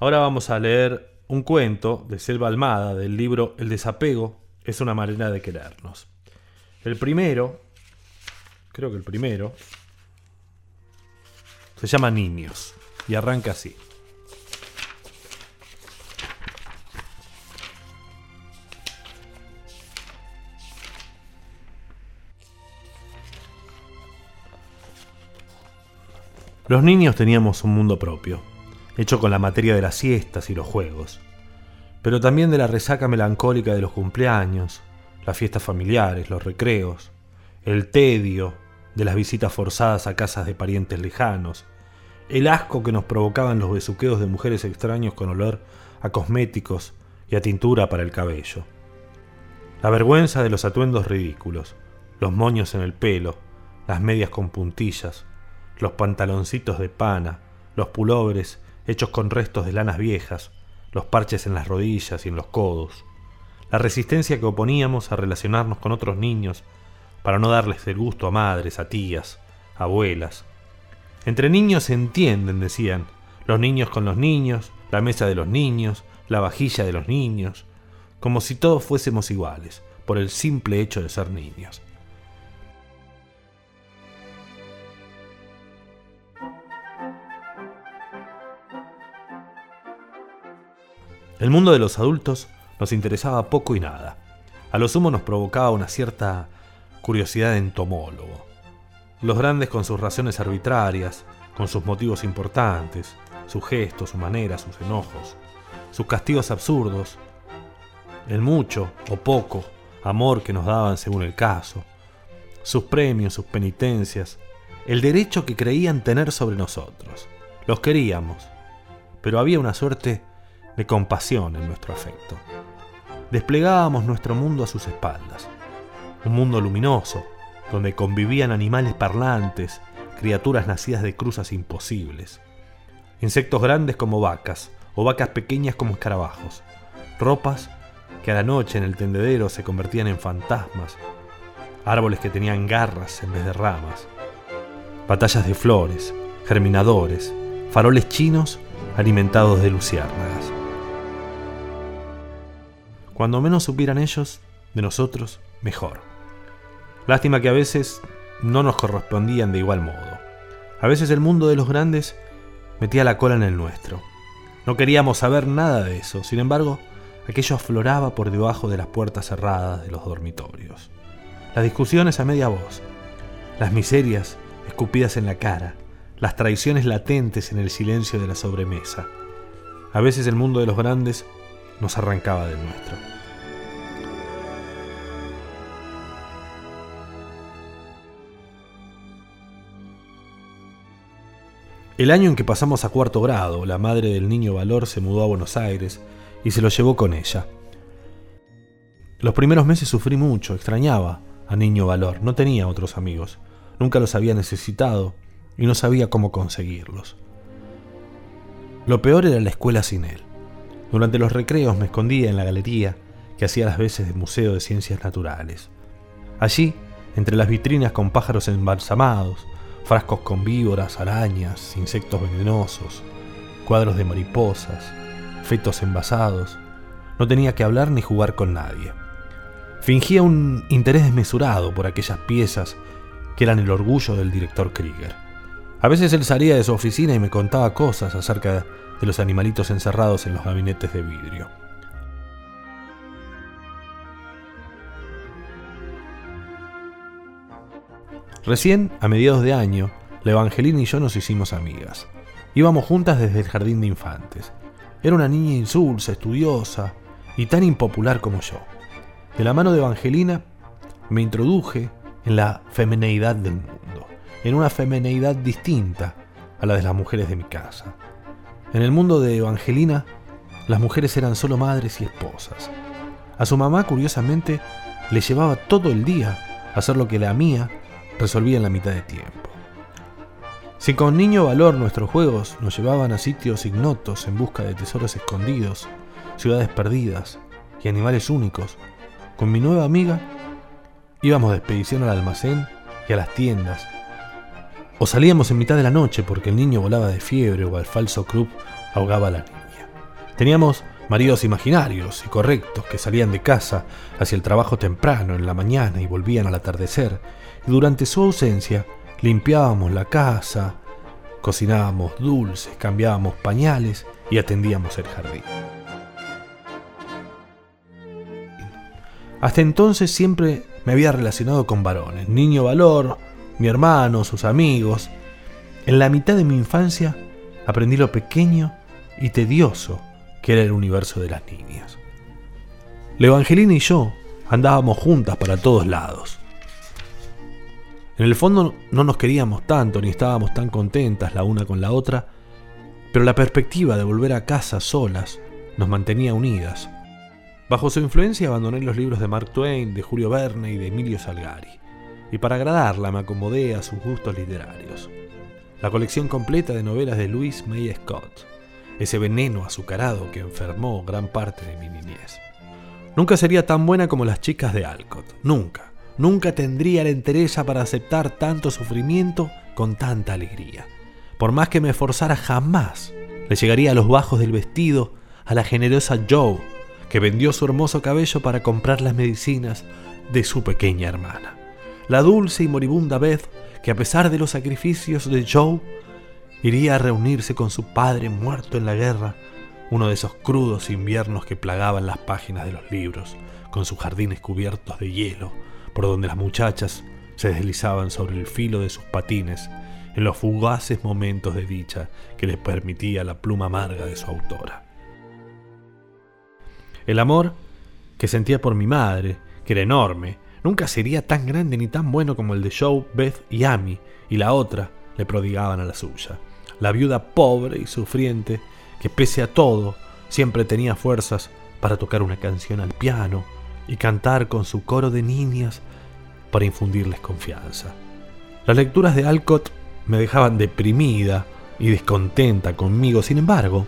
Ahora vamos a leer un cuento de Selva Almada del libro El desapego es una manera de querernos. El primero, creo que el primero, se llama Niños y arranca así. Los niños teníamos un mundo propio, hecho con la materia de las siestas y los juegos, pero también de la resaca melancólica de los cumpleaños, las fiestas familiares, los recreos, el tedio de las visitas forzadas a casas de parientes lejanos, el asco que nos provocaban los besuqueos de mujeres extraños con olor a cosméticos y a tintura para el cabello, la vergüenza de los atuendos ridículos, los moños en el pelo, las medias con puntillas, los pantaloncitos de pana, los pulobres hechos con restos de lanas viejas, los parches en las rodillas y en los codos, la resistencia que oponíamos a relacionarnos con otros niños para no darles el gusto a madres, a tías, abuelas. Entre niños se entienden, decían, los niños con los niños, la mesa de los niños, la vajilla de los niños, como si todos fuésemos iguales, por el simple hecho de ser niños. El mundo de los adultos nos interesaba poco y nada. A lo sumo nos provocaba una cierta curiosidad de entomólogo. Los grandes con sus razones arbitrarias, con sus motivos importantes, sus gestos, sus maneras, sus enojos, sus castigos absurdos, el mucho o poco amor que nos daban según el caso, sus premios, sus penitencias, el derecho que creían tener sobre nosotros. Los queríamos, pero había una suerte de compasión en nuestro afecto. Desplegábamos nuestro mundo a sus espaldas, un mundo luminoso, donde convivían animales parlantes, criaturas nacidas de cruzas imposibles, insectos grandes como vacas o vacas pequeñas como escarabajos, ropas que a la noche en el tendedero se convertían en fantasmas, árboles que tenían garras en vez de ramas, batallas de flores, germinadores, faroles chinos alimentados de luciérnagas. Cuando menos supieran ellos de nosotros, mejor. Lástima que a veces no nos correspondían de igual modo. A veces el mundo de los grandes metía la cola en el nuestro. No queríamos saber nada de eso, sin embargo, aquello afloraba por debajo de las puertas cerradas de los dormitorios. Las discusiones a media voz, las miserias escupidas en la cara, las traiciones latentes en el silencio de la sobremesa. A veces el mundo de los grandes nos arrancaba del nuestro. El año en que pasamos a cuarto grado, la madre del niño Valor se mudó a Buenos Aires y se lo llevó con ella. Los primeros meses sufrí mucho, extrañaba a Niño Valor, no tenía otros amigos, nunca los había necesitado y no sabía cómo conseguirlos. Lo peor era la escuela sin él. Durante los recreos me escondía en la galería que hacía las veces de Museo de Ciencias Naturales. Allí, entre las vitrinas con pájaros embalsamados, frascos con víboras, arañas, insectos venenosos, cuadros de mariposas, fetos envasados. No tenía que hablar ni jugar con nadie. Fingía un interés desmesurado por aquellas piezas que eran el orgullo del director Krieger. A veces él salía de su oficina y me contaba cosas acerca de los animalitos encerrados en los gabinetes de vidrio. Recién, a mediados de año, la Evangelina y yo nos hicimos amigas. Íbamos juntas desde el jardín de infantes. Era una niña insulsa, estudiosa y tan impopular como yo. De la mano de Evangelina me introduje en la femineidad del mundo, en una femineidad distinta a la de las mujeres de mi casa. En el mundo de Evangelina, las mujeres eran solo madres y esposas. A su mamá, curiosamente, le llevaba todo el día hacer lo que la mía resolvía en la mitad de tiempo. Si con niño valor nuestros juegos nos llevaban a sitios ignotos en busca de tesoros escondidos, ciudades perdidas y animales únicos, con mi nueva amiga íbamos de expedición al almacén y a las tiendas, o salíamos en mitad de la noche porque el niño volaba de fiebre o al falso club ahogaba a la niña. Teníamos maridos imaginarios y correctos que salían de casa hacia el trabajo temprano en la mañana y volvían al atardecer, y durante su ausencia limpiábamos la casa, cocinábamos dulces, cambiábamos pañales y atendíamos el jardín. Hasta entonces siempre me había relacionado con varones, niño valor, mi hermano, sus amigos. En la mitad de mi infancia aprendí lo pequeño y tedioso que era el universo de las niñas. Leo Angelina y yo andábamos juntas para todos lados. En el fondo no nos queríamos tanto ni estábamos tan contentas la una con la otra, pero la perspectiva de volver a casa solas nos mantenía unidas. Bajo su influencia abandoné los libros de Mark Twain, de Julio Verne y de Emilio Salgari, y para agradarla me acomodé a sus gustos literarios. La colección completa de novelas de Louis May Scott, ese veneno azucarado que enfermó gran parte de mi niñez. Nunca sería tan buena como las chicas de Alcott, nunca. Nunca tendría la entereza para aceptar tanto sufrimiento con tanta alegría. Por más que me esforzara, jamás le llegaría a los bajos del vestido a la generosa Joe, que vendió su hermoso cabello para comprar las medicinas de su pequeña hermana. La dulce y moribunda Beth, que a pesar de los sacrificios de Joe, iría a reunirse con su padre muerto en la guerra, uno de esos crudos inviernos que plagaban las páginas de los libros, con sus jardines cubiertos de hielo, por donde las muchachas se deslizaban sobre el filo de sus patines en los fugaces momentos de dicha que les permitía la pluma amarga de su autora. El amor que sentía por mi madre, que era enorme, nunca sería tan grande ni tan bueno como el de Joe, Beth y Amy, y la otra le prodigaban a la suya la viuda pobre y sufriente, que pese a todo siempre tenía fuerzas para tocar una canción al piano y cantar con su coro de niñas para infundirles confianza. Las lecturas de Alcott me dejaban deprimida y descontenta conmigo, sin embargo,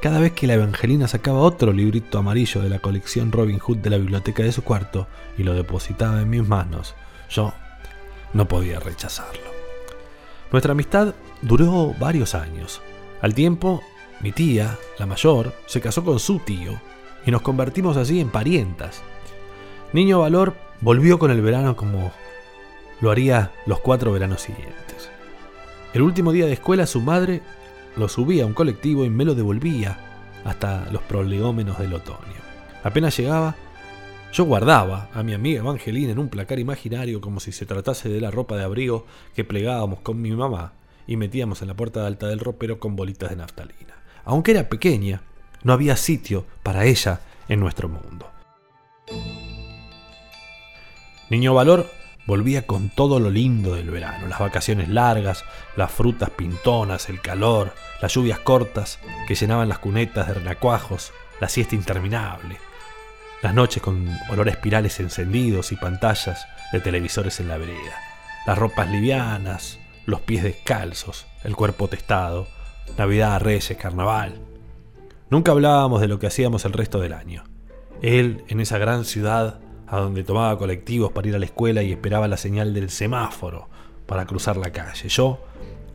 cada vez que la Evangelina sacaba otro librito amarillo de la colección Robin Hood de la biblioteca de su cuarto y lo depositaba en mis manos, yo no podía rechazarlo. Nuestra amistad duró varios años. Al tiempo, mi tía, la mayor, se casó con su tío y nos convertimos así en parientas. Niño Valor volvió con el verano como lo haría los cuatro veranos siguientes. El último día de escuela su madre lo subía a un colectivo y me lo devolvía hasta los prolegómenos del otoño. Apenas llegaba, yo guardaba a mi amiga Evangelina en un placar imaginario como si se tratase de la ropa de abrigo que plegábamos con mi mamá y metíamos en la puerta alta del ropero con bolitas de naftalina. Aunque era pequeña, no había sitio para ella en nuestro mundo. Niño Valor volvía con todo lo lindo del verano, las vacaciones largas, las frutas pintonas, el calor, las lluvias cortas que llenaban las cunetas de renacuajos, la siesta interminable, las noches con olor a espirales encendidos y pantallas de televisores en la vereda, las ropas livianas, los pies descalzos, el cuerpo testado, Navidad, Reyes, Carnaval. Nunca hablábamos de lo que hacíamos el resto del año. Él, en esa gran ciudad, a donde tomaba colectivos para ir a la escuela y esperaba la señal del semáforo para cruzar la calle. Yo,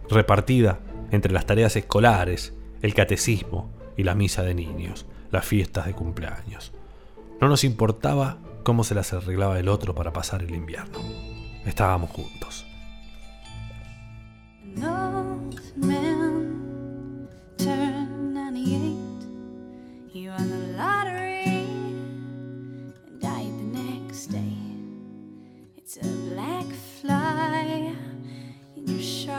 repartida entre las tareas escolares, el catecismo y la misa de niños, las fiestas de cumpleaños. No nos importaba cómo se las arreglaba el otro para pasar el invierno. Estábamos juntos.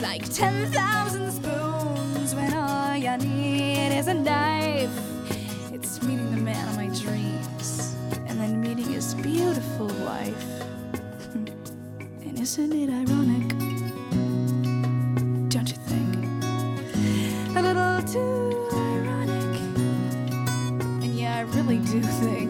Like 10,000 spoons when all you need is a knife. It's meeting the man of my dreams and then meeting his beautiful wife. And isn't it ironic? Don't you think? A little too ironic. And yeah, I really do think